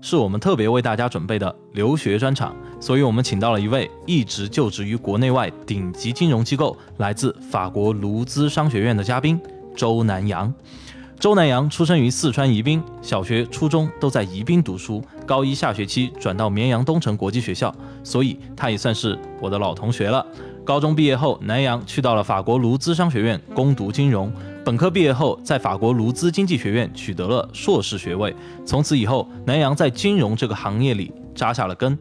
是我们特别为大家准备的留学专场，所以我们请到了一位一直就职于国内外顶级金融机构，来自法国卢兹商学院的嘉宾周南阳。周南阳出生于四川宜宾，小学、初中都在宜宾读书，高一下学期转到绵阳东城国际学校，所以他也算是我的老同学了。高中毕业后，南阳去到了法国卢兹商学院攻读金融。本科毕业后，在法国卢兹经济学院取得了硕士学位。从此以后，南阳在金融这个行业里扎下了根。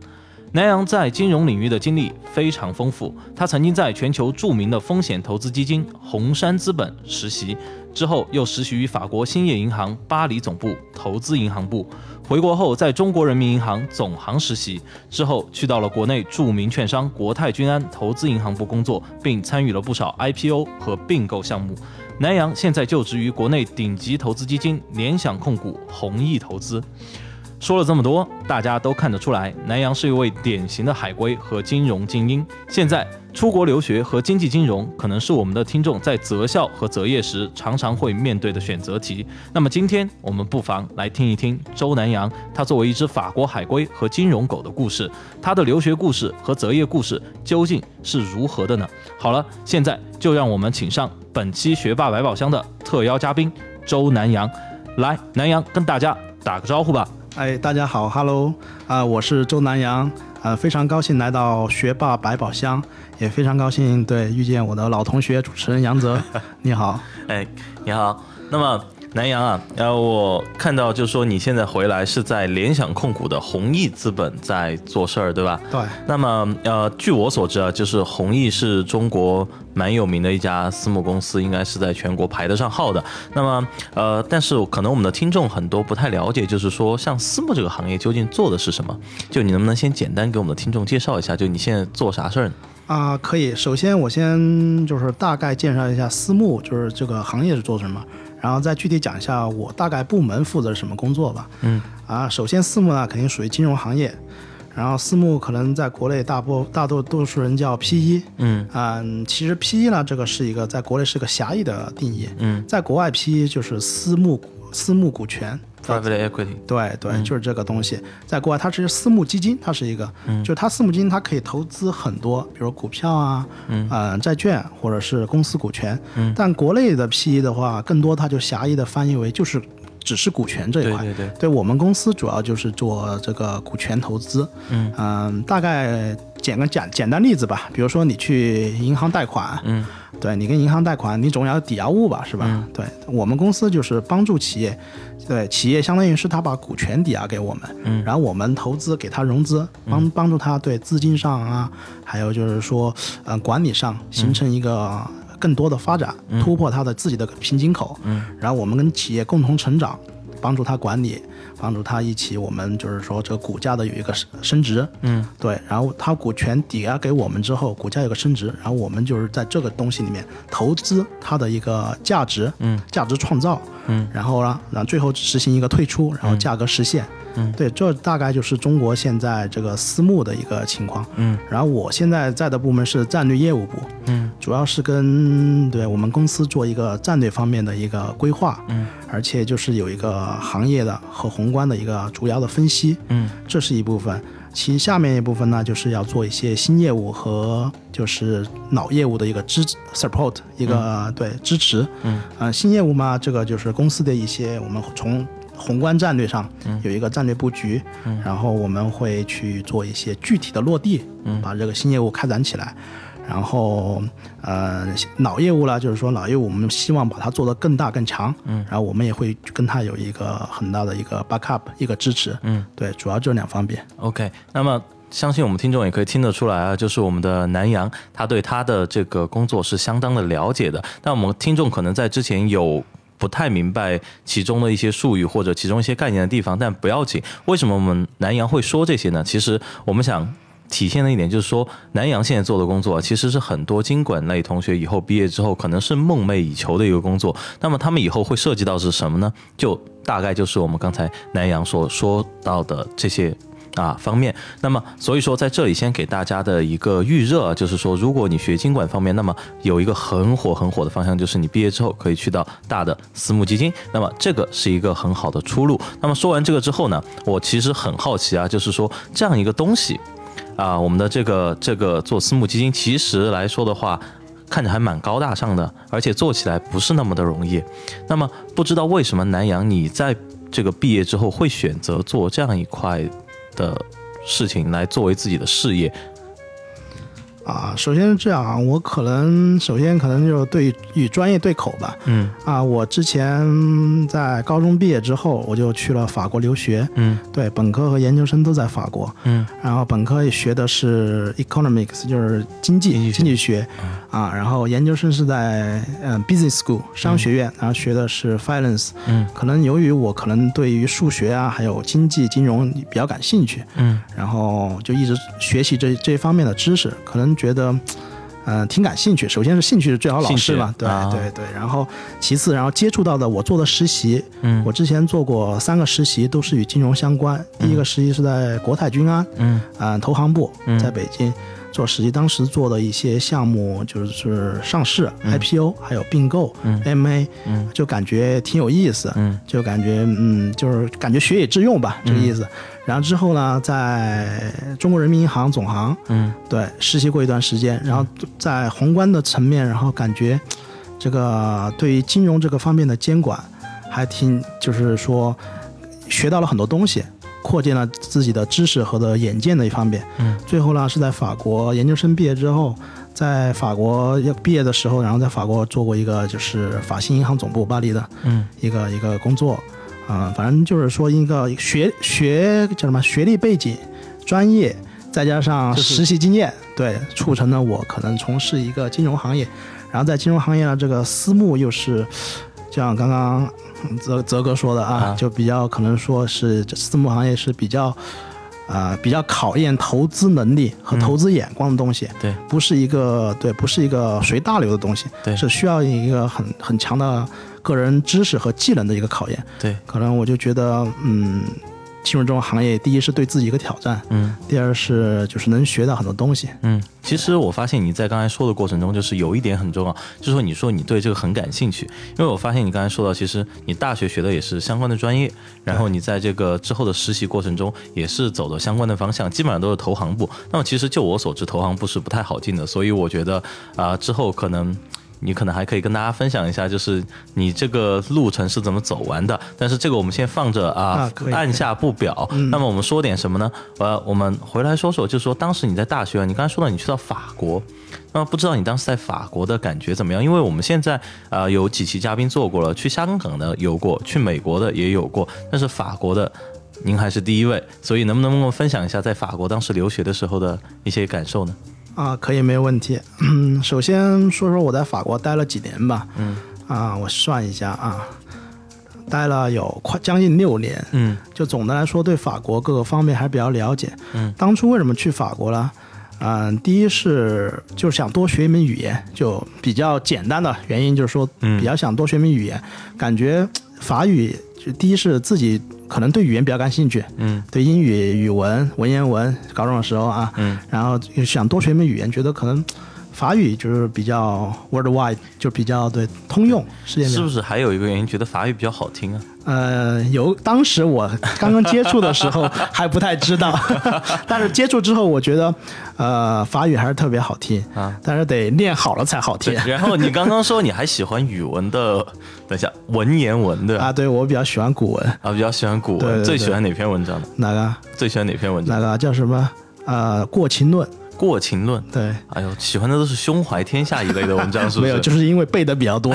南阳在金融领域的经历非常丰富，他曾经在全球著名的风险投资基金红杉资本实习，之后又实习于法国兴业银行巴黎总部投资银行部。回国后，在中国人民银行总行实习，之后去到了国内著名券商国泰君安投资银行部工作，并参与了不少 IPO 和并购项目。南阳现在就职于国内顶级投资基金联想控股弘毅投资。说了这么多，大家都看得出来，南阳是一位典型的海归和金融精英。现在出国留学和经济金融，可能是我们的听众在择校和择业时常常会面对的选择题。那么今天我们不妨来听一听周南阳，他作为一只法国海归和金融狗的故事，他的留学故事和择业故事究竟是如何的呢？好了，现在就让我们请上本期学霸百宝箱的特邀嘉宾周南阳，来，南阳跟大家打个招呼吧。哎，大家好，Hello，啊，我是周南阳，呃，非常高兴来到学霸百宝箱，也非常高兴对遇见我的老同学主持人杨泽，你好，哎，你好，那么。南阳啊，然后我看到就是说你现在回来是在联想控股的弘毅资本在做事儿，对吧？对。那么呃，据我所知啊，就是弘毅是中国蛮有名的一家私募公司，应该是在全国排得上号的。那么呃，但是可能我们的听众很多不太了解，就是说像私募这个行业究竟做的是什么？就你能不能先简单给我们的听众介绍一下，就你现在做啥事儿呢？啊，可以。首先我先就是大概介绍一下私募，就是这个行业是做什么。然后再具体讲一下我大概部门负责什么工作吧。嗯，啊，首先私募呢肯定属于金融行业，然后私募可能在国内大部大多多数人叫 PE。嗯，嗯，其实 PE 呢这个是一个在国内是个狭义的定义。嗯，在国外 PE 就是私募私募股权。Private equity，对对，就是这个东西，在国外它是私募基金，它是一个，就是它私募基金它可以投资很多，比如股票啊，嗯，债券或者是公司股权，但国内的 PE 的话，更多它就狭义的翻译为就是只是股权这一块，对对对，对我们公司主要就是做这个股权投资，嗯，大概简个简简单例子吧，比如说你去银行贷款，嗯。对你跟银行贷款，你总要抵押物吧，是吧？对我们公司就是帮助企业，对企业相当于是他把股权抵押给我们，嗯，然后我们投资给他融资，帮帮助他对资金上啊，还有就是说，呃，管理上形成一个更多的发展，突破他的自己的瓶颈口，嗯，然后我们跟企业共同成长，帮助他管理。帮助他一起，我们就是说这个股价的有一个升升值，嗯，对，然后他股权抵押给我们之后，股价有个升值，然后我们就是在这个东西里面投资它的一个价值，嗯，价值创造，嗯，然后呢，然后最后实行一个退出，然后价格实现。嗯，对，这大概就是中国现在这个私募的一个情况。嗯，然后我现在在的部门是战略业务部。嗯，主要是跟对我们公司做一个战略方面的一个规划。嗯，而且就是有一个行业的和宏观的一个主要的分析。嗯，这是一部分。其下面一部分呢，就是要做一些新业务和就是老业务的一个支 support 一个对支持。嗯，呃，新业务嘛，这个就是公司的一些我们从。宏观战略上有一个战略布局，嗯然后我们会去做一些具体的落地，嗯把这个新业务开展起来。然后，呃，老业务呢，就是说老业务我们希望把它做得更大更强。嗯然后我们也会跟它有一个很大的一个 backup，一个支持。嗯，对，主要就两方面。OK，那么相信我们听众也可以听得出来啊，就是我们的南阳，他对他的这个工作是相当的了解的。但我们听众可能在之前有。不太明白其中的一些术语或者其中一些概念的地方，但不要紧。为什么我们南阳会说这些呢？其实我们想体现的一点就是说，南洋现在做的工作其实是很多经管类同学以后毕业之后可能是梦寐以求的一个工作。那么他们以后会涉及到是什么呢？就大概就是我们刚才南洋所说到的这些。啊方面，那么所以说在这里先给大家的一个预热，就是说如果你学经管方面，那么有一个很火很火的方向，就是你毕业之后可以去到大的私募基金，那么这个是一个很好的出路。那么说完这个之后呢，我其实很好奇啊，就是说这样一个东西啊，我们的这个这个做私募基金，其实来说的话，看着还蛮高大上的，而且做起来不是那么的容易。那么不知道为什么南阳你在这个毕业之后会选择做这样一块？的事情来作为自己的事业。啊，首先是这样啊，我可能首先可能就对与专业对口吧。嗯。啊，我之前在高中毕业之后，我就去了法国留学。嗯。对，本科和研究生都在法国。嗯。然后本科也学的是 economics，就是经济经济学。啊，然后研究生是在嗯 business school 商学院，然后学的是 finance。嗯。可能由于我可能对于数学啊，还有经济金融比较感兴趣。嗯。然后就一直学习这这方面的知识，可能。觉得，嗯，挺感兴趣。首先是兴趣是最好老师嘛，对对对。然后其次，然后接触到的我做的实习，嗯，我之前做过三个实习，都是与金融相关。第一个实习是在国泰君安，嗯，啊，投行部，在北京做实际，当时做的一些项目就是上市、IPO，还有并购、MA，嗯，就感觉挺有意思，嗯，就感觉嗯，就是感觉学以致用吧，这个意思。然后之后呢，在中国人民银行总行，嗯，对，实习过一段时间。然后在宏观的层面，然后感觉这个对于金融这个方面的监管，还挺，就是说学到了很多东西，扩建了自己的知识和的眼界的一方面。嗯，最后呢，是在法国研究生毕业之后，在法国要毕业的时候，然后在法国做过一个就是法信银行总部巴黎的，嗯，一个一个工作。啊，反正就是说一个学学叫什么学历背景、专业，再加上实习经验，对，促成了我可能从事一个金融行业。然后在金融行业呢，这个私募又是，像刚刚泽泽哥说的啊，就比较可能说是私募行业是比较，啊，比较考验投资能力和投资眼光的东西。对，不是一个对，不是一个随大流的东西。对，是需要一个很很强的。个人知识和技能的一个考验，对，可能我就觉得，嗯，进入这种行业，第一是对自己一个挑战，嗯，第二是就是能学到很多东西，嗯，其实我发现你在刚才说的过程中，就是有一点很重要，就是说你说你对这个很感兴趣，因为我发现你刚才说到，其实你大学学的也是相关的专业，然后你在这个之后的实习过程中也是走的相关的方向，基本上都是投行部。那么其实就我所知，投行部是不太好进的，所以我觉得啊，之后可能。你可能还可以跟大家分享一下，就是你这个路程是怎么走完的。但是这个我们先放着啊，按下不表。那么我们说点什么呢？呃，我们回来说说，就是说当时你在大学，你刚才说到你去到法国，那么不知道你当时在法国的感觉怎么样？因为我们现在啊有几期嘉宾做过了，去香港的有过，去美国的也有过，但是法国的您还是第一位，所以能不能跟我分享一下在法国当时留学的时候的一些感受呢？啊，可以，没有问题。嗯首先说说我在法国待了几年吧。嗯。啊，我算一下啊，待了有快将近六年。嗯。就总的来说，对法国各个方面还比较了解。嗯。当初为什么去法国呢？嗯，第一是就是想多学一门语言，就比较简单的原因就是说，比较想多学一门语言，感觉法语就第一是自己。可能对语言比较感兴趣，嗯，对英语、语文、文言文，高中的时候啊，嗯，然后想多学一门语言，觉得可能法语就是比较 worldwide，就比较对通用，世界上是不是还有一个原因，觉得法语比较好听啊？呃，有，当时我刚刚接触的时候 还不太知道，但是接触之后，我觉得，呃，法语还是特别好听啊，但是得练好了才好听。然后你刚刚说你还喜欢语文的，等一下文言文的啊？对，我比较喜欢古文啊，比较喜欢古文，最喜欢哪篇文章呢？哪个？最喜欢哪篇文章？哪个叫什么？呃，《过秦论》。过秦论，对，哎呦，喜欢的都是胸怀天下一类的文章，是不是？没有，就是因为背的比较多。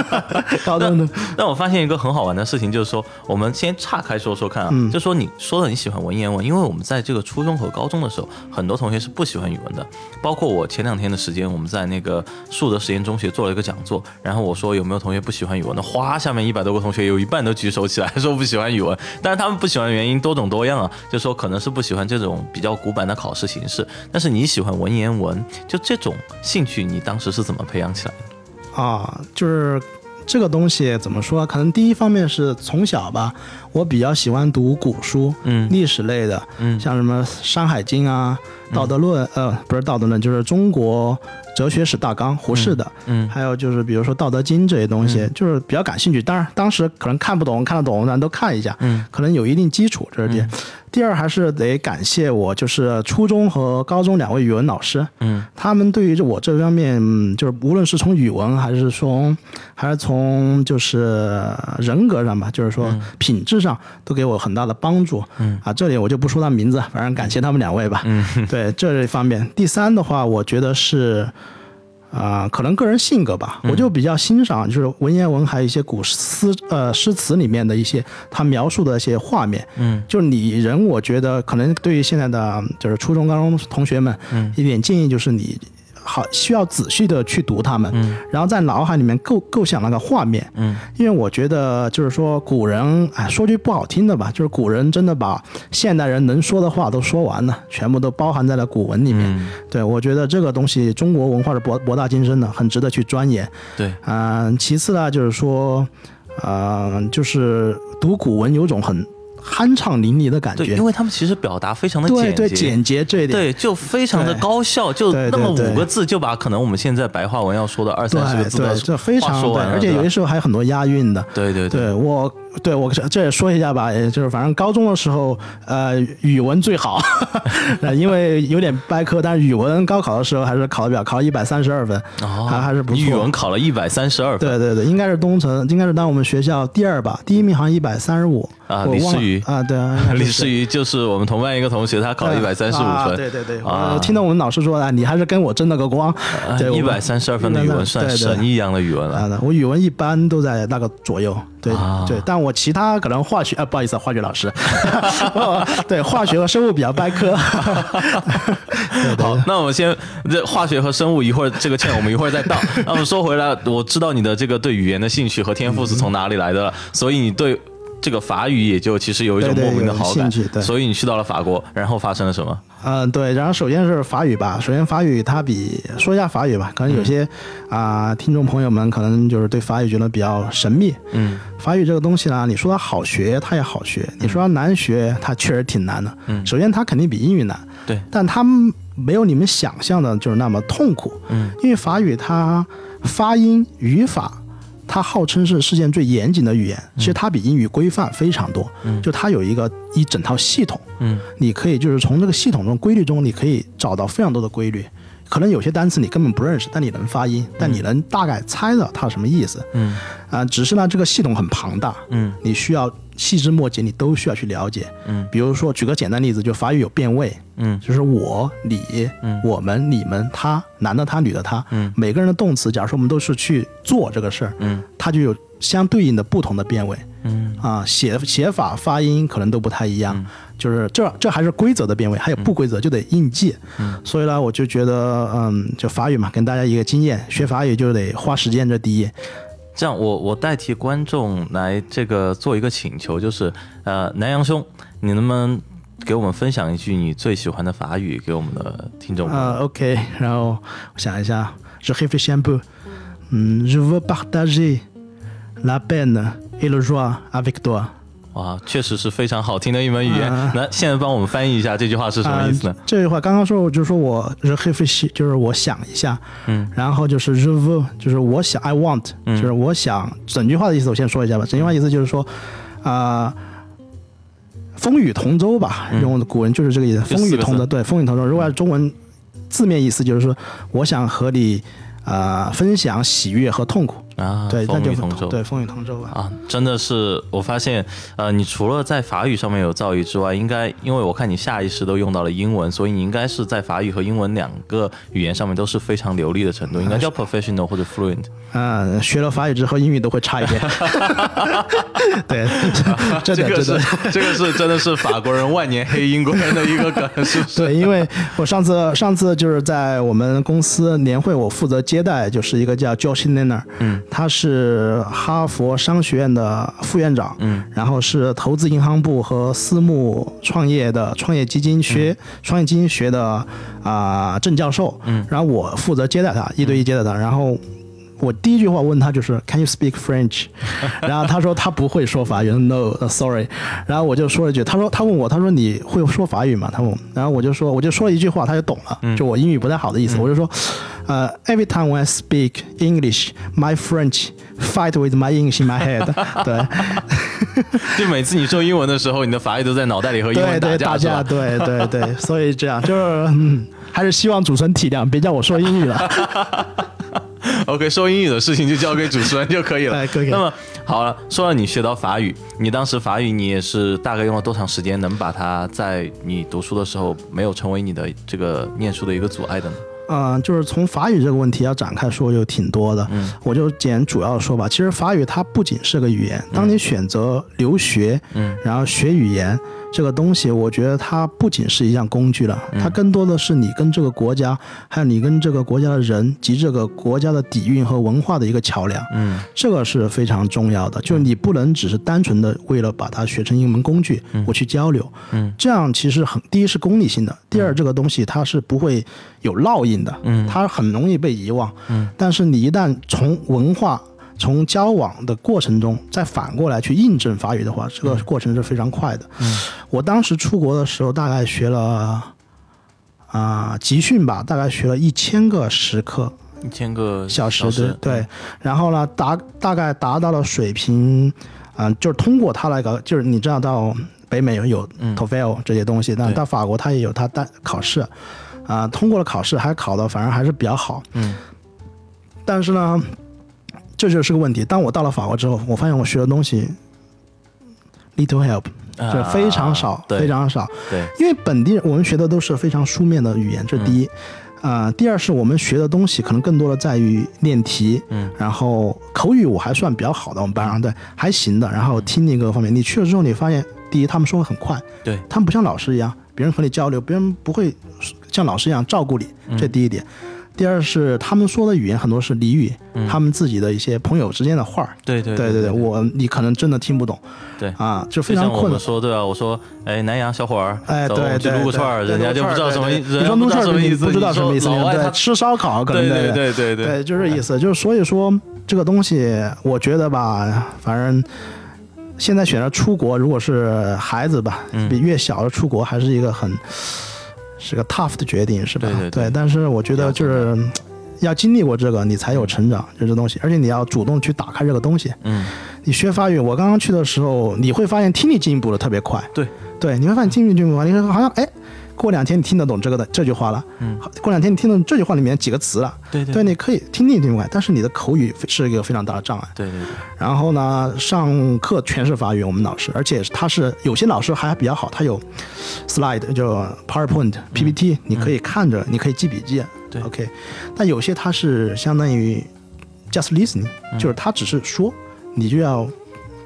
高中的，但我发现一个很好玩的事情，就是说，我们先岔开说说看啊，就说你说的你喜欢文言文，因为我们在这个初中和高中的时候，很多同学是不喜欢语文的，包括我前两天的时间，我们在那个树德实验中学做了一个讲座，然后我说有没有同学不喜欢语文的，哗，下面一百多个同学有一半都举手起来说不喜欢语文，但是他们不喜欢的原因多种多样啊，就说可能是不喜欢这种比较古板的考试形式，但是你喜欢文言文，就这种兴趣，你当时是怎么培养起来的？啊，就是这个东西怎么说？可能第一方面是从小吧，我比较喜欢读古书，嗯。历史类的，嗯。像什么《山海经》啊，《道德论》呃，不是《道德论》，就是中国哲学史大纲，胡适的，嗯。还有就是比如说《道德经》这些东西，就是比较感兴趣。当然，当时可能看不懂，看得懂，咱都看一下，嗯。可能有一定基础，这是第一。第二，还是得感谢我，就是初中和高中两位语文老师，嗯。他们对于我这方面，嗯就是无论是从语文还是从，还是从就是人格上吧，就是说品质上，都给我很大的帮助。嗯啊，这里我就不说他名字，反正感谢他们两位吧。嗯 对这一方面。第三的话，我觉得是。啊、可能个人性格吧，我就比较欣赏，就是文言文还有一些古诗呃诗词里面的一些他描述的一些画面，嗯就是拟人，我觉得可能对于现在的就是初中、高中同学们，嗯一点建议就是你好需要仔细的去读它们，嗯。然后在脑海里面构构想那个画面，嗯。因为我觉得就是说古人，哎，说句不好听的吧，就是古人真的把现代人能说的话都说完了，全部都包含在了古文里面。嗯，对我觉得这个东西，中国文化是博博大精深的，很值得去钻研。对，嗯、其次呢，就是说，呃，就是读古文有种很酣畅淋漓的感对，觉因。为他们其实表达非常的对简洁，对，简洁这一点。对，就非常的高效，就那么五个字就把可能我们现在白话文要说的二三十个字的对，这非常对，说，而且有些时候还有很多押韵的。对对对对我，对我这这也说一下吧，也就是反正高中的时候，呃，语文最好，呃因为有点掰科，但是语文高考的时候还是考的比较考了一百三十二分，哦，还还是不错。你语文考了一百三十二分，对对对，应该是东城，应该是当我们学校第二吧，第一名好像一百三十五啊李世瑜啊，对啊，李是世瑜就是我们同班一个同学，他考了一百三十五啊分，对对对，啊我听到我们老师说啊，你还是跟我争了个光。对，一百三十二分的语文算神一样的语文了。啊，我语文一般都在那个左右，对、啊对，但我其他可能化学啊，不好意思，化学老师，对化学和生物比较掰科。对对好，那我们先这化学和生物一会儿这个欠我们一会儿再到。那我们说回来，我知道你的这个对语言的兴趣和天赋是从哪里来的了，所以你对这个法语也就其实有一种莫名的好感兴趣，对所以你去到了法国，然后发生了什么？嗯，对，然后首先是法语吧。首先法语它比说一下法语吧，可能有些啊、听众朋友们可能就是对法语觉得比较神秘。嗯法语这个东西呢，你说它好学，它也好学；你说它难学，它确实挺难的。嗯首先它肯定比英语难，对，但它没有你们想象的就是那么痛苦。嗯因为法语它发音语法。它号称是世界最严谨的语言，其实它比英语规范非常多。嗯就它有一个一整套系统，嗯你可以就是从这个系统中规律中，你可以找到非常多的规律。可能有些单词你根本不认识，但你能发音，但你能大概猜到它什么意思。嗯啊、只是呢，这个系统很庞大，嗯你需要细枝末节，你都需要去了解。嗯比如说，举个简单例子，就法语有变位，嗯就是我、你、嗯我们、你们、他，男的他，女的他，嗯每个人的动词，假如说我们都是去做这个事儿，嗯它就有相对应的不同的变位。嗯啊，写写法、发音可能都不太一样，就是这这还是规则的变位，还有不规则就得硬记。嗯所以呢，我就觉得，嗯，就法语嘛，跟大家一个经验，学法语就得花时间，这第一。这样，我我代替观众来这个做一个请求，就是呃，南阳兄，你能不能给我们分享一句你最喜欢的法语给我们的听众朋友？啊，OK，然后我想一下，Je réfléchis un peu，嗯，Je veux partager la peine et le joie avec toi。哇，确实是非常好听的一门语言。啊那现在帮我们翻译一下这句话是什么意思呢啊？这句话刚刚说，我就说我 je réfléchis，就是我想一下，嗯，然后就是 je veux，就是我想，I want，就是我想。整句话的意思我先说一下吧，整句话意思就是说，啊、风雨同舟吧，用古文就是这个意思，风雨同舟，对，风雨同舟。如果按中文字面意思就是说，我想和你啊、呃分享喜悦和痛苦，啊，对，那就风雨同舟。对风雨同舟吧。啊，真的是，我发现，呃，你除了在法语上面有造诣之外，应该因为我看你下意识都用到了英文，所以你应该是在法语和英文两个语言上面都是非常流利的程度，应该叫 professional 或者 fluent。嗯，学了法语之后，英语都会差一点。对，真这个是。这个是真的是法国人万年黑英国人的一个梗，是不是？对，因为我上次上次就是在我们公司年会，我负责接待，就是一个叫 Josh Nenner，嗯，他是哈佛商学院的副院长，嗯，然后是投资银行部和私募创业的创业基金学、创业基金学的啊、郑教授，嗯，然后我负责接待他，一对一接待他，然后。我第一句话问他就是 Can you speak French？然后他说他不会说法语，No，sorry。然后我就说了一句，他说他问我，他说你会说法语吗？他问我，然后我就说我就说了一句话，他就懂了，就我英语不太好的意思，我就说，呃，Every time when I speak English, my French fight with my English in my head 对。就每次你说英文的时候，你的法语都在脑袋里和英文打架，对对对，所以这样就是，嗯，还是希望主持人体谅，别叫我说英语了。OK，说英语的事情就交给主持人就可以了。哎可以那么好了，说到你学到法语，你当时法语你也是大概用了多长时间，能把它在你读书的时候没有成为你的这个念书的一个阻碍的呢？嗯、就是从法语这个问题要展开说，就挺多的。嗯，我就简主要说吧。其实法语它不仅是个语言，当你选择留学，嗯，然后学语言这个东西，我觉得它不仅是一项工具了，它更多的是你跟这个国家，还有你跟这个国家的人及这个国家的底蕴和文化的一个桥梁。嗯，这个是非常重要的，就是你不能只是单纯的为了把它学成一门工具，我去交流，嗯，这样其实很，第一是功利性的，第二这个东西它是不会有烙印的，嗯。它很容易被遗忘，嗯，但是你一旦从文化。从交往的过程中，再反过来去印证法语的话，这个过程是非常快的。嗯，我当时出国的时候，大概学了啊、集训吧，大概学了一千个时刻，一千个小时时对。对，然后呢，达大概达到了水平，嗯、就是通过他那个，就是你知道到北美有有嗯 TOEFL 这些东西，但到法国他也有他单考试，啊、通过了考试还考的反而还是比较好，嗯。但是呢，这就是个问题。当我到了法国之后，我发现我学的东西 little help，啊就非常少，对非常少。对，因为本地人我们学的都是非常书面的语言，这是第一。呃，第二是我们学的东西可能更多的在于练题，嗯，然后口语我还算比较好的，我们班上对还行的，然后听力各方面，你去了之后你发现，第一他们说的很快，对，他们不像老师一样，别人和你交流，别人不会像老师一样照顾你，嗯这第一点。第二是他们说的语言很多是俚语，他们自己的一些朋友之间的话儿，对对对对对，我你可能真的听不懂，对。啊，就非常困难。我说，对啊，我说，哎，南阳小伙儿，哎，对对，撸个串儿，人家就不知道什么意，对对人家不知你说撸串什么意思，不知道什么意思，对，吃烧烤可能对对对对对对，就是这意思。就是所以说这个东西，我觉得吧，反正现在选择出国，如果是孩子吧，嗯。比越小的出国还是一个很是个 tough 的决定，是吧？对对对但是我觉得就是要经历过这个，你才有成长，就这东西，而且你要主动去打开这个东西。嗯，你学法语，我刚刚去的时候，你会发现听力进步的特别快。对，对，你会发现听力进步快，你会好像哎，过两天你听得懂这个的这句话了，嗯。好，过两天你听得懂这句话里面几个词了，对对对，你可以听力进步快，但是你的口语是一个非常大的障碍。对对对，然后呢，上课全是法语，我们老师，而且他是有些老师还比较好，他有 slide 就 PowerPoint、PPT，你可以看着，你可以记笔记。对，OK。但有些他是相当于 just listening，、就是他只是说，你就要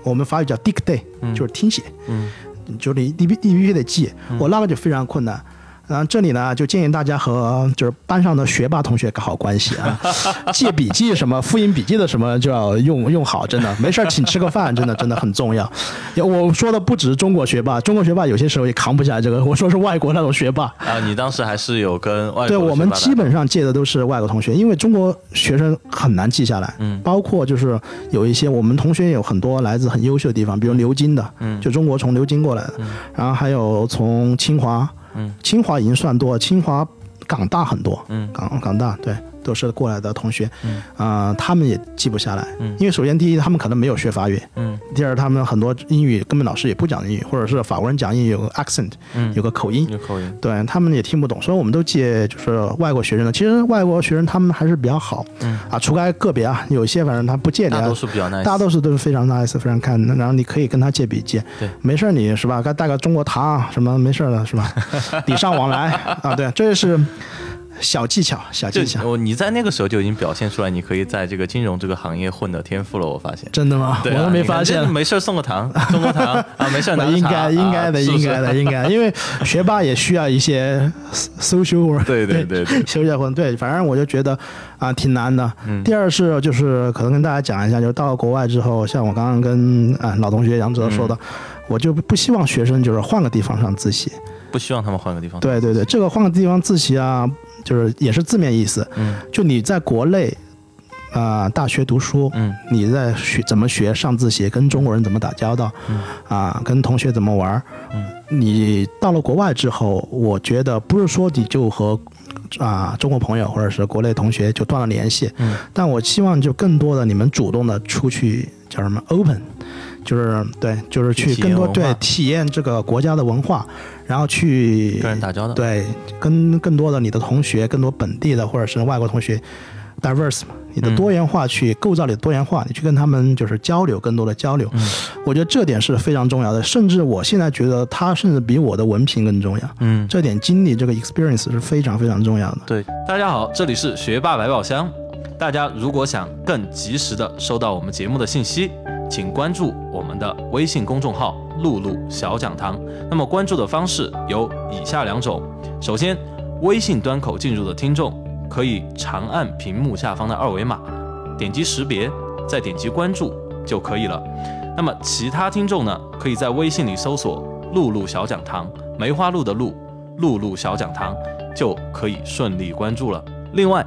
我们法语叫 dictate，、就是听写，嗯。就是你你必你必须得记，我那个就非常困难。然后这里呢，就建议大家和就是班上的学霸同学搞好关系啊，借笔记什么复印笔记的什么就要用用好，真的没事儿请吃个饭，真的真的很重要。我说的不只是中国学霸，中国学霸有些时候也扛不下来这个，我说是外国那种学霸。啊，你当时还是有跟外国对我们基本上借的都是外国同学，因为中国学生很难记下来。嗯包括就是有一些我们同学有很多来自很优秀的地方，比如牛津的，嗯就中国从牛津过来的，然后还有从清华，嗯。清华已经算多，清华港大很多，嗯。港港大对，都是过来的同学，嗯。啊、他们也记不下来，嗯。因为首先第一，他们可能没有学法语，嗯。第二，他们很多英语根本老师也不讲英语，或者是法国人讲英语有个 accent，嗯，有个口音，有口音，对他们也听不懂，所以我们都借就是外国学生的。其实外国学生他们还是比较好，嗯。啊，除开个别啊，有些反正他不借你啊大多，数比较 nice，大多数都是非常 nice，非常看，然后你可以跟他借笔记，对，没事儿你是吧？该带个中国糖什么没事儿的是吧？礼尚往来。啊，对，这是小技巧，小技巧就，我你在那个时候就已经表现出来，你可以在这个金融这个行业混的天赋了。我发现，真的吗？对啊我都没发现。没事儿送个糖，送个糖啊，没事儿拿 应该应该的，应该的，应该，因为学霸也需要一些 social work，对对对对休假混，对，反正我就觉得啊、挺难的。嗯第二是就是可能跟大家讲一下，就是到了国外之后，像我刚刚跟啊、老同学杨哲说的，嗯我就不希望学生就是换个地方上自习。不希望他们换个地方。，对对对，这个换个地方自习啊，就是也是字面意思，嗯。就你在国内啊、大学读书，嗯。你在学怎么学上自习，跟中国人怎么打交道，嗯。啊，跟同学怎么玩儿，嗯。你到了国外之后，我觉得不是说你就和啊中国朋友或者是国内同学就断了联系，嗯。但我希望就更多的你们主动的出去叫什么 open，就是对，就是去更多对体验这个国家的文化，然后去跟人打交道。对，跟更多的你的同学，更多本地的或者是外国同学，diverse 嘛，你的嗯多元化去构造你的多元化，你去跟他们就是交流，更多的交流。嗯我觉得这点是非常重要的，甚至我现在觉得它甚至比我的文凭更重要。嗯，这点经历，这个 experience 是非常非常重要的。对，大家好，这里是学霸百宝箱。大家如果想更及时的收到我们节目的信息，请关注我们的微信公众号“露露小讲堂”。那么关注的方式有以下两种：首先，微信端口进入的听众可以长按屏幕下方的二维码，点击识别，再点击关注就可以了。那么其他听众呢，可以在微信里搜索“露露小讲堂”，梅花鹿的鹿，露露小讲堂，就可以顺利关注了。另外，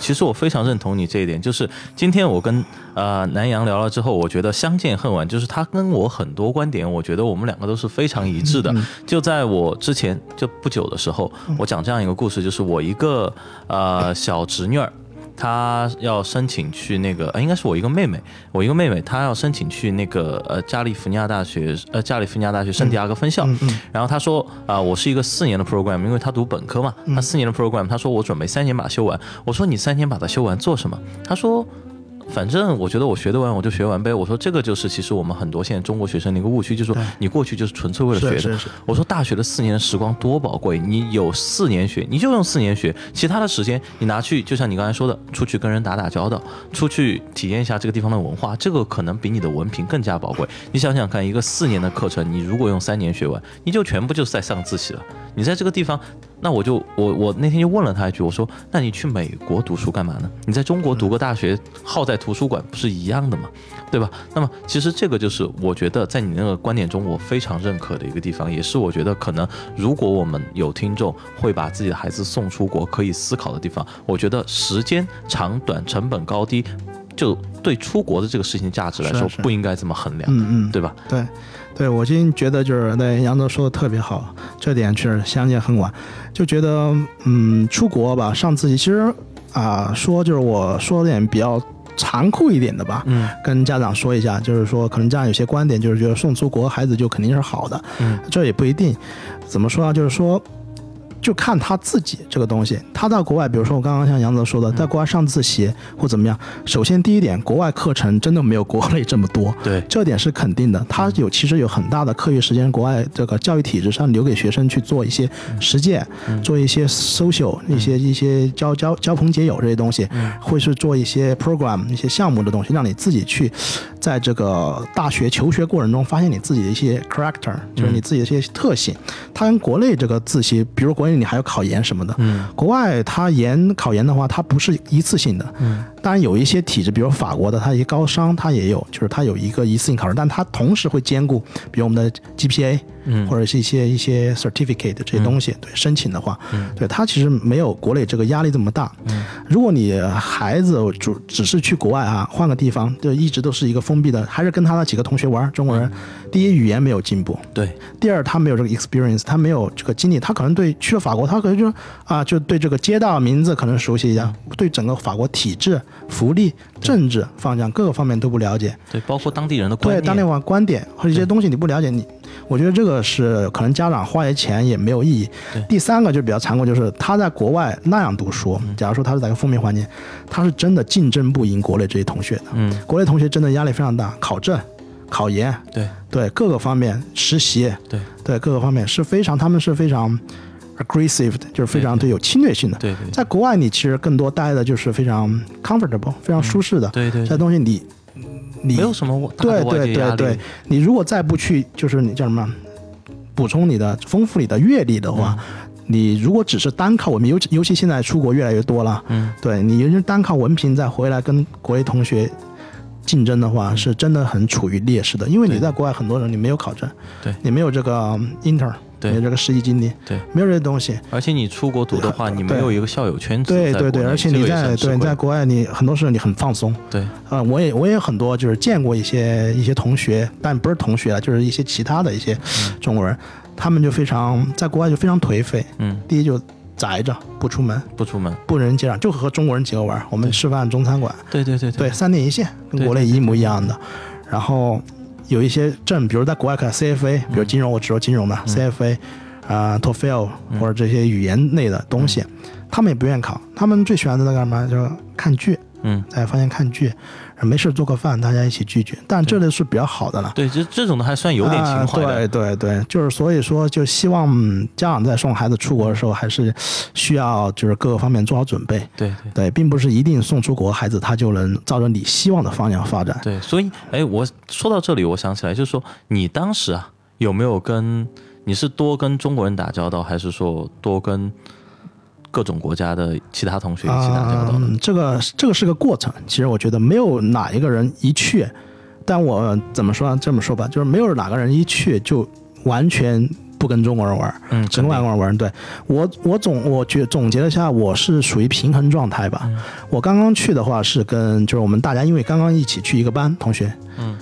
其实我非常认同你这一点，就是今天我跟呃南阳聊了之后，我觉得相见恨晚，就是他跟我很多观点，我觉得我们两个都是非常一致的。就在我之前就不久的时候，我讲这样一个故事，就是我一个呃小侄女儿。她要申请去那个，呃，应该是我一个妹妹，我一个妹妹，她要申请去那个呃加利福尼亚大学，呃加利福尼亚大学圣地亚哥分校。嗯嗯然后她说啊、我是一个四年的 program，因为她读本科嘛，她四年的 program，她说我准备三年把它修完。我说你三年把它修完做什么？她说。反正我觉得我学得完我就学完呗。我说这个就是其实我们很多现在中国学生的一个误区，就是说你过去就是纯粹为了学的。我说大学的四年的时光多宝贵，你有四年学，你就用四年学，其他的时间你拿去，就像你刚才说的，出去跟人打打交道，出去体验一下这个地方的文化，这个可能比你的文凭更加宝贵。你想想看，一个四年的课程，你如果用三年学完，你就全部就是在上自习了。你在这个地方，那我就我我那天就问了他一句，我说，那你去美国读书干嘛呢？你在中国读个大学，耗在图书馆不是一样的吗？对吧？那么其实这个就是我觉得在你那个观点中，我非常认可的一个地方，也是我觉得可能如果我们有听众会把自己的孩子送出国，可以思考的地方。我觉得时间长短、成本高低，就对出国的这个事情价值来说，不应该这么衡量，嗯嗯，对吧？对，对我今天觉得就是对杨总说的特别好，这点确实相见恨晚。就觉得嗯，出国吧，上自习，其实啊、说就是我说点比较残酷一点的吧，嗯跟家长说一下，就是说可能家长有些观点就是觉得送出国孩子就肯定是好的，嗯这也不一定。怎么说呢？就是说。就看他自己这个东西，他到国外，比如说我刚刚像杨泽说的，在国外上自习或怎么样，首先第一点，国外课程真的没有国内这么多，对，这点是肯定的。他有其实有很大的课余时间，国外这个教育体制上留给学生去做一些实践，做一些 social 一些一些交交交朋结友这些东西，会是做一些 program 一些项目的东西，让你自己去在这个大学求学过程中发现你自己的一些 character，就是你自己的一些特性。它跟国内这个自习，比如国内你还要考研什么的，嗯。国外它研考研的话，它不是一次性的，嗯。当然有一些体制，比如法国的，它一些高商它也有，就是它有一个一次性考试，但它同时会兼顾，比如我们的 GPA，嗯。或者是一些一些 certificate 这些东西，对申请的话，对它其实没有国内这个压力这么大。嗯。如果你孩子主只是去国外啊，换个地方，就一直都是一个封闭的，还是跟他的几个同学玩，中国人，第一语言没有进步，对，第二，他没有这个 experience，他没有这个经历，他可能对去了法国，他可能就啊，就对这个街道名字可能熟悉一下，对整个法国体制、福利、政治方向各个方面都不了解，对，包括当地人的观点，对当地网观点或者一些东西你不了解，你我觉得这个是可能家长花些钱也没有意义。对。第三个就比较残酷，就是他在国外那样读书，假如说他是在一个封闭环境，他是真的竞争不赢国内这些同学的。嗯，国内同学真的压力非常大，考证、考研，对。对各个方面实习，对。对各个方面是非常，他们是非常 aggressive 的，就是非常对对。有侵略性的。对对。在国外，你其实更多待的就是非常 comfortable，非常舒适的。对对这东西你你没有什么大对对对对，你如果再不去，就是你叫什么，补充你的丰富你的阅历的话，你如果只是单靠我们，尤其尤其现在出国越来越多了，嗯，对你就是单靠文凭再回来跟国内同学竞争的话，是真的很处于劣势的，因为你在国外很多人你没有考证，对。你没有这个 inter，对。没有这个实习经历，对，没有这些东西，而且你出国读的话，你没有一个校友圈子，对对对，而且你在对在国外你很多时候你很放松，对。啊，我也我也很多就是见过一些一些同学，但不是同学啊，就是一些其他的一些中国人，他们就非常在国外就非常颓废。嗯，第一就宅着不出门，不出门，不人接壤，就和中国人几个玩。我们吃饭中餐馆，对对对对，三点一线，跟国内一模一样的。然后有一些证，比如在国外看 CFA，比如金融，我只说金融的 CFA，啊、TOEFL 或者这些语言类的东西，他们也不愿意考，他们最喜欢的在干嘛？就是看剧。嗯，在发现看剧，没事做个饭，大家一起聚聚。但这类是比较好的了。对，这这种的还算有点情怀对对对，就是所以说，就希望嗯家长在送孩子出国的时候，还是需要就是各个方面做好准备。对对对，并不是一定送出国，孩子他就能照着你希望的方向发展。对，所以哎，我说到这里，我想起来，就是说你当时啊，有没有跟你是多跟中国人打交道，还是说多跟各种国家的其他同学一起打交道的？嗯，这个这个是个过程。其实我觉得没有哪一个人一去，但我怎么说呢？这么说吧，就是没有哪个人一去就完全不跟中国人玩，嗯，只跟外国人玩。对我，我总我觉总结了一下，我是属于平衡状态吧。我刚刚去的话是跟就是我们大家因为刚刚一起去一个班，同学，嗯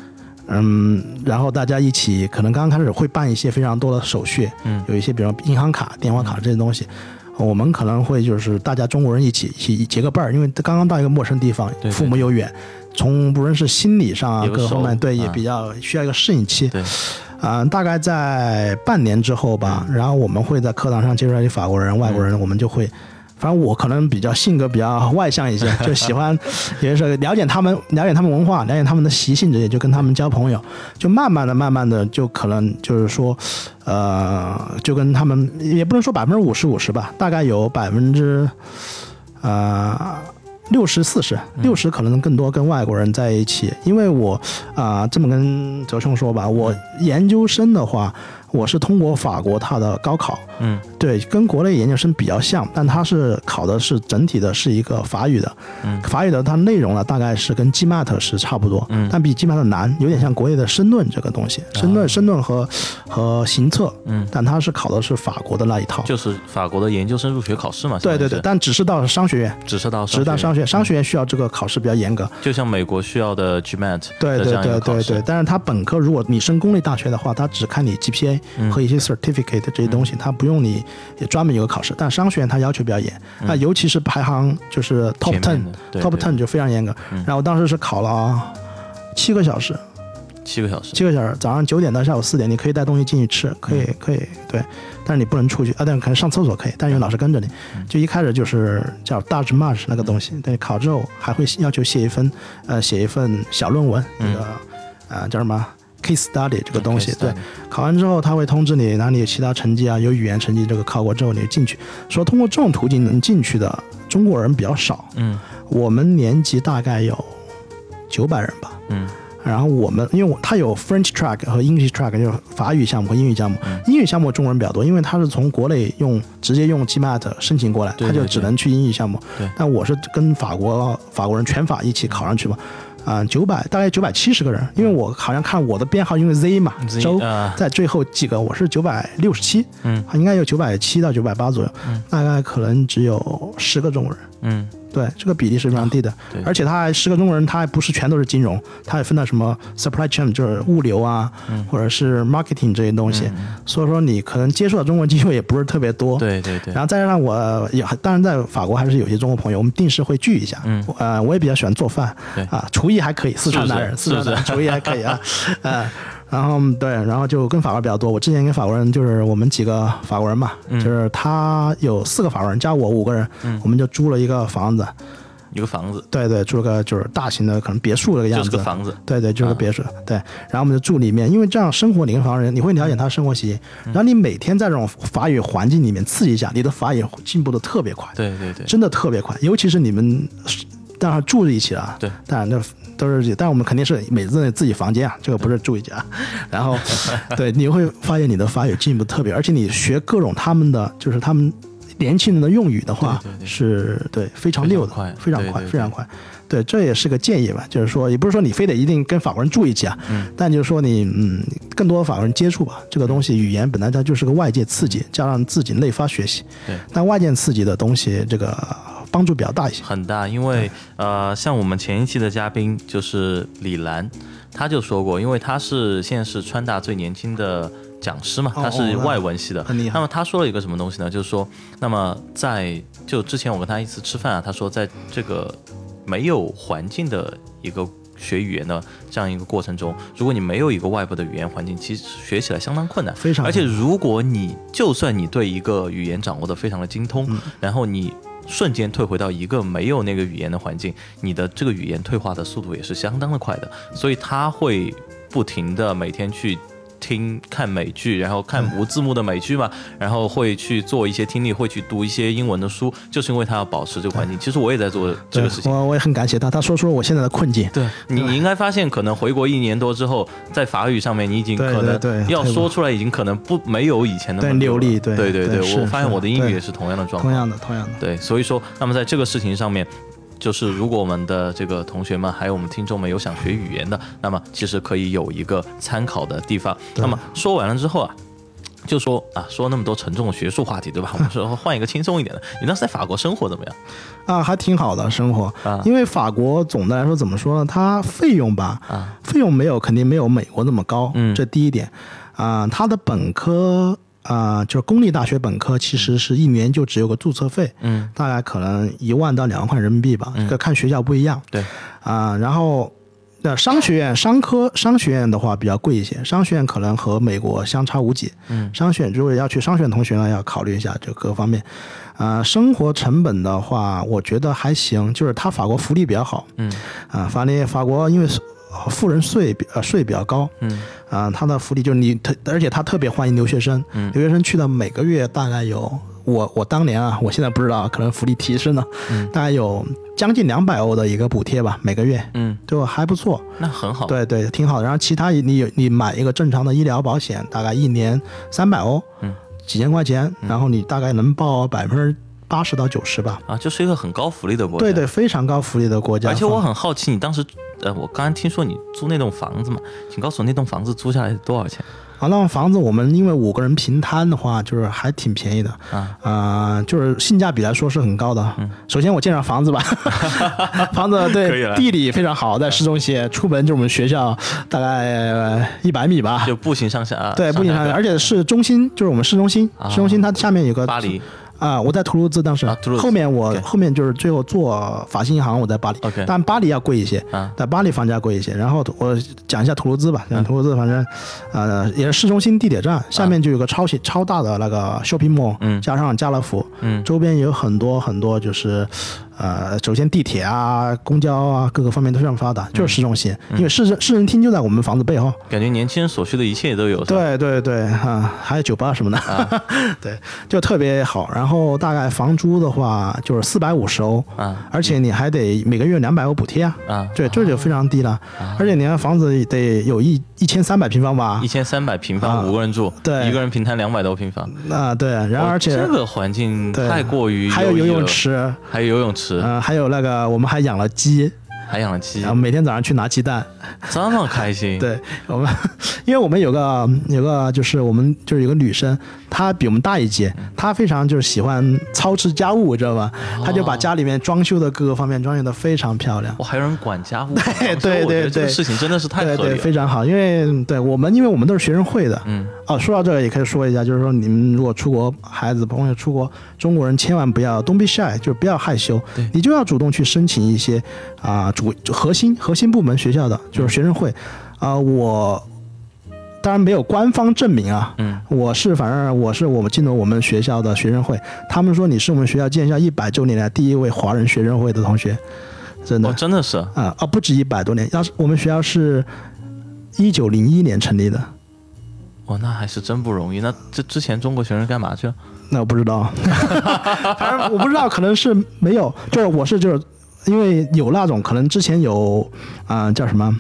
嗯，然后大家一起可能刚刚开始会办一些非常多的手续，嗯有一些比如银行卡、电话卡这些东西。我们可能会就是大家中国人一起一起结个伴儿，因为刚刚到一个陌生地方，对父母又远，从不论是心理上啊各个方面，对也啊比较需要一个适应期。对，啊、大概在半年之后吧，然后我们会在课堂上接触到一些法国人、外国人，我们就会。反正我可能比较性格比较外向一些，就喜欢，也是了解他们，了解他们文化，了解他们的习性这些，就跟他们交朋友，就慢慢的、慢慢的，就可能就是说，呃，就跟他们也不能说百分之五十五十吧，大概有百分之，呃。六十四十，六十可能更多跟外国人在一起，因为我啊、这么跟哲兄说吧，我研究生的话，我是通过法国他的高考，嗯。对，跟国内研究生比较像，但他是考的是整体的是一个法语的，嗯。法语的它内容呢大概是跟 GMAT 是差不多，嗯。但比 GMAT 难，有点像国内的申论这个东西，申论、申论和和行测，嗯，但他是考的是法国的那一套，就是法国的研究生入学考试嘛。对对对，，但只是到商学院，只是到只是到商学学院，商学院需要这个考试比较严格，就像美国需要的 GMAT 对对对对对，但是他本科如果你升公立大学的话，他只看你 GPA 嗯。和一些 certificate 这些东西，它不用你也专门有个考试。但商学院它要求比较严，那尤其是排行就是 top ten，对，top ten 就非常严格。嗯。然后当时是考了七个小时，七个小时。七个小时，早上九点到下午四点，你可以带东西进去吃，可以可以对，但是你不能出去啊，但是可能上厕所可以，但是有老师跟着你。就一开始就是叫 Dutch March 那个东西，对，考之后还会要求写一份呃写一份小论文，那个呃叫什么 case study 这个东西，对，考完之后他会通知你哪里有其他成绩啊，有语言成绩，这个考过之后你就进去。说通过这种途径能进去的中国人比较少，嗯我们年级大概有九百人吧。嗯然后我们因为我它有 French track 和 English track，就是法语项目和英语项目。英语项目中国人比较多，因为他是从国内用直接用 GMAT 申请过来，他就只能去英语项目。对但我是跟法国法国人全法一起考上去嘛。啊，九百大概九百七十个人，因为我好像看我的编号，因为 Z 嘛 Z，周啊。在最后几个，我是九百六十七，嗯，应该有九百七到九百八左右，嗯。大概可能只有十个中国人，嗯，对，这个比例是非常低的，对。而且他还十个中国人，他还不是全都是金融，他还分到什么 supply chain，就是物流啊，嗯。或者是 marketing 这些东西，所以说你可能接触到中国机会也不是特别多，对对对。然，后再加上我也当然在法国还是有些中国朋友，我们定时会聚一下。嗯。呃，我也比较喜欢做饭，对。啊，厨艺还可以，四川男人，四川男人厨艺还可以啊，呃，然后对，然后就跟法国人比较多。我之前跟法国人就是我们几个法国人嘛，嗯。就是他有四个法国人加我五个人，我们就租了一个房子，一个房子。对对，住了个就是大型的可能别墅这个样子，就是个房子，对对，就是啊个别墅，对。然后我们就住里面，因为这样生活，你跟法国人，你会了解他的生活习嗯。惯，然后你每天在这种法语环境里面刺激一下，你的法语进步的特别快，对对对，真的特别快。尤其是你们，当然住在一起了，对，当然那都是，但我们肯定是每次自己房间啊，这个不是住一起啊。然后，对，你会发现你的法语进步特别，而且你学各种他们的，就是他们年轻人的用语的话，对对对。是对非常溜的，非常快非常快，对这也是个建议吧，就是说，也不是说你非得一定跟法国人住一起啊，嗯。但就是说你嗯，更多的法国人接触吧，这个东西语言本来它就是个外界刺激，加上自己内发学习，对。但外界刺激的东西，这个帮助比较大一些。很大，因为呃，像我们前一期的嘉宾就是李兰，他就说过，因为他是现在是川大最年轻的讲师嘛，哦他是外文系的。很厉害那么他说了一个什么东西呢？就是说，那么在就之前我跟他一次吃饭啊，他说在这个没有环境的一个。学语言的这样一个过程中，如果你没有一个外部的语言环境，其实学起来相当困难。非常而且如果你就算你对一个语言掌握的非常的精通，嗯然后你瞬间退回到一个没有那个语言的环境，你的这个语言退化的速度也是相当的快的。所以他会不停的每天去。听看美剧，然后看无字幕的美剧嘛，然后会去做一些听力，会去读一些英文的书，就是因为他要保持这个环境。其实我也在做这个事情。我我也很感谢他，他说出了我现在的困境。对你，你应该发现，可能回国一年多之后，在法语上面，你已经可能要说出来，已经可能不没有以前那么流利对对对我发现我的英语也是同样的状况。同样的，同样的。对，所以说，那么在这个事情上面，就是如果我们的这个同学们还有我们听众们有想学语言的，那么其实可以有一个参考的地方。那么说完了之后啊。就说啊，说那么多沉重的学术话题，对吧？我们说 换一个轻松一点的。你当时在法国生活怎么样？啊，还挺好的生活，啊因为法国总的来说怎么说呢？它费用吧，啊，费用没有肯定没有美国那么高，嗯这第一点。啊、它的本科啊、就是公立大学本科，其实是一年就只有个注册费，嗯，大概可能一万到两万块人民币吧，这个看学校不一样。对，啊、然后那商学院、商科、商学院的话比较贵一些，商学院可能和美国相差无几。嗯，商学院如果要去商学院同学呢，要考虑一下这各方面。啊、生活成本的话，我觉得还行，就是它法国福利比较好。嗯啊，法律法国因为富人税比呃税比较高，嗯。啊，他的福利就是你特，而且他特别欢迎留学生，嗯。留学生去的每个月大概有我我当年啊，我现在不知道，可能福利提升了，嗯。大概有将近两百欧的一个补贴吧，每个月，嗯，就还不错，那很好。对对，挺好的。然后其他你有你买一个正常的医疗保险，大概一年三百欧，嗯，几千块钱，然后你大概能报百分之八十到九十吧，啊，就是一个很高福利的国家。对对，非常高福利的国家。而且我很好奇，你当时，呃，我刚刚听说你租那栋房子嘛，请告诉我那栋房子租下来多少钱啊，那种房子我们因为五个人平摊的话，就是还挺便宜的，啊？啊，就是性价比来说是很高的。首先我介绍房子吧，房子 对地理非常好，在市中心，出门就是我们学校大概一百米吧。就步行上下啊？对，步行上下，而且是中心，就是我们市中心，啊市中心它下面有个巴黎啊，我在图卢兹当时后面我后面就是最后做法信银行，我在巴黎。但巴黎要贵一些，啊。在巴黎房价贵一些。然后我讲一下图卢兹吧，讲图卢兹，反正呃也是市中心地铁站，下面就有个超级超大的那个 shopping mall，嗯。加上家乐福，嗯。周边有很多很多就是呃，首先地铁啊、公交啊，各个方面都非常发达，就是市中心，因为市政市政厅就在我们房子背后。感觉年轻人所需的一切都有。对对对，啊，还有酒吧什么的，对，就特别好。然后大概房租的话就是四百五十欧，啊。而且你还得每个月两百欧补贴啊，啊，对，这就非常低了。而且你看房子得有一一千三百平方吧一，千三百平方，啊五个人住，对。一个人平摊两百多平方。啊对，然后而且哦这个环境对太过于还有游泳池，还有游泳池，嗯，还有那个我们还养了鸡，还养了鸡。然后，每天早上去拿鸡蛋。这么开心。对我们，因为我们有个有个就是我们就是有个女生，她比我们大一届，她非常就是喜欢操持家务，知道吧？她就把家里面装修的各个方面装修的非常漂亮。哇，还有人管家务，对对对这个事情真的是太对对。非常好，因为对我们，因为我们都是学生会的，嗯，哦，说到这个也可以说一下，就是说你们如果出国，孩子朋友出国，中国人千万不要 don't be shy，就是不要害羞对，你就要主动去申请一些啊、主核心核心部门学校的，就是学生会，啊、我当然没有官方证明啊，嗯，我是反正我是我们进了我们学校的学生会，他们说你是我们学校建校一百周年来第一位华人学生会的同学，真的哦，真的是啊啊，不止一百多年，要是我们学校是一九零一年成立的，哇，那还是真不容易。那这之前中国学生干嘛去了？那我不知道，反正我不知道，可能是没有，就是我是就是因为有那种可能之前有啊、叫什么。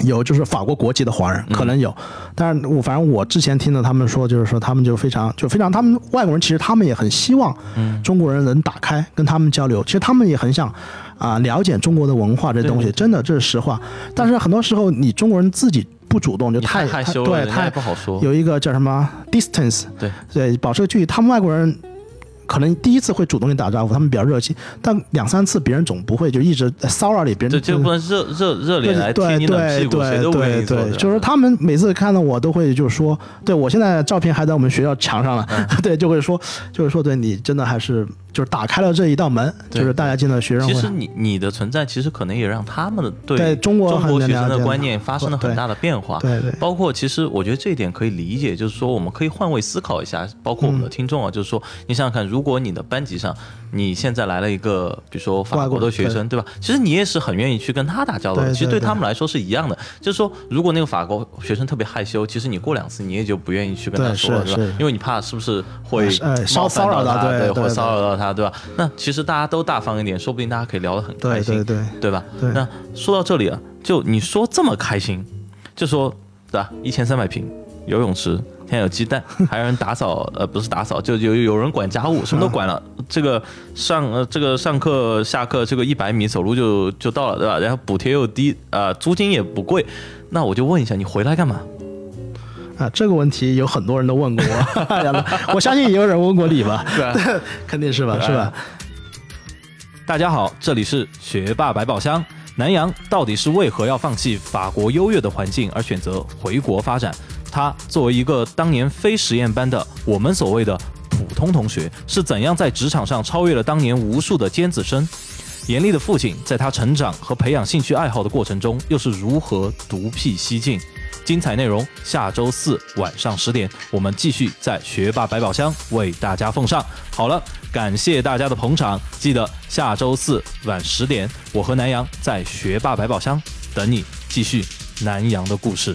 有就是法国国籍的华人可能有，但是我反正我之前听到他们说，就是说他们就非常就非常，他们外国人其实他们也很希望中国人能打开跟他们交流，其实他们也很想啊、了解中国的文化这东西，对对真的这是实话。但是很多时候你中国人自己不主动，就你太害羞了，对太不好说。有一个叫什么 distance，对对，保持个距离。他们外国人可能第一次会主动跟你打招呼，他们比较热情，但两三次别人总不会就一直骚扰你，别人这就不能热热热脸来踢对你冷屁股，对对意做的。对，就是他们每次看到我都会就是说，对我现在照片还在我们学校墙上了，嗯 对，就会说就是说对你真的还是就是打开了这一道门，就是大家进了学生会。其实你你的存在，其实可能也让他们的对对中国中很国学生的观念发生了很大的变化。对对包括其实我觉得这一点可以理解，就是说我们可以换位思考一下，包括我们嗯的听众啊，就是说你想想看，如果你的班级上你现在来了一个，比如说法国国的学生，对吧？其实你也是很愿意去跟他打交道的。其实对他们来说是一样的，就是说如果那个法国学生特别害羞，其实你过两次你也就不愿意去跟他说了，是对吧？因为你怕是不是会骚骚扰到他，到对对会骚扰到他，对吧？那其实大家都大方一点，说不定大家可以聊得很开心，对对对吧？对那说到这里啊，就你说这么开心，就说对吧？一千三百平游泳池，有鸡蛋，还有人打扫，呃，不是打扫，就有有人管家务，什么都管了。这个上呃这个上课下课这个一百米走路就就到了，对吧？然后补贴又低，呃，租金也不贵。那我就问一下，你回来干嘛？啊，这个问题有很多人都问过我，我相信也有人问过你吧？对啊肯定是吧？是吧？大家好，这里是学霸百宝箱。南洋到底是为何要放弃法国优越的环境而选择回国发展？他作为一个当年非实验班的我们所谓的普通同学，是怎样在职场上超越了当年无数的尖子生？严厉的父亲在他成长和培养兴趣爱好的过程中，又是如何独辟蹊径？精彩内容下周四晚上十点，我们继续在学霸百宝箱为大家奉上。好了，感谢大家的捧场，记得下周四晚十点，我和南阳在学霸百宝箱等你，继续南阳的故事。